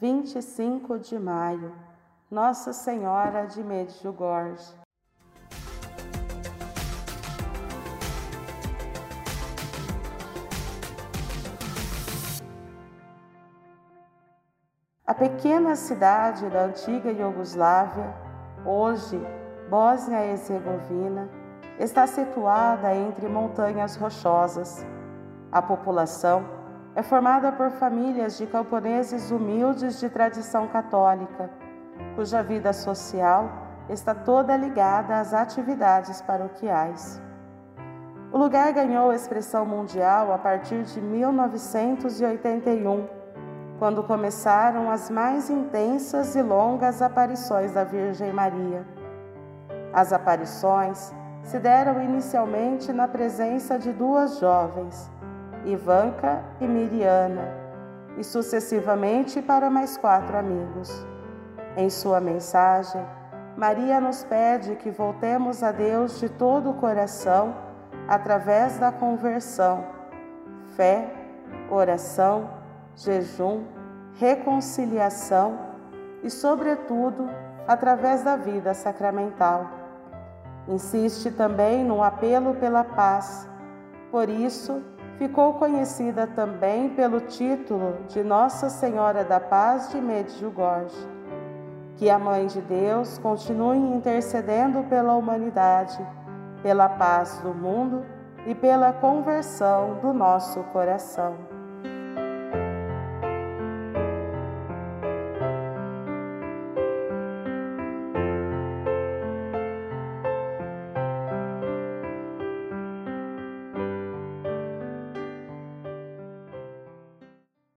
25 de maio, Nossa Senhora de Medjugorje. A pequena cidade da antiga Iugoslávia, hoje Bósnia-Herzegovina, está situada entre montanhas rochosas. A população é formada por famílias de camponeses humildes de tradição católica, cuja vida social está toda ligada às atividades paroquiais. O lugar ganhou expressão mundial a partir de 1981, quando começaram as mais intensas e longas aparições da Virgem Maria. As aparições se deram inicialmente na presença de duas jovens, Ivanka e Miriana, e sucessivamente para mais quatro amigos. Em sua mensagem, Maria nos pede que voltemos a Deus de todo o coração através da conversão, fé, oração, jejum, reconciliação e, sobretudo, através da vida sacramental. Insiste também no apelo pela paz. Por isso, ficou conhecida também pelo título de Nossa Senhora da Paz de Medjugorje. Que a Mãe de Deus continue intercedendo pela humanidade, pela paz do mundo e pela conversão do nosso coração.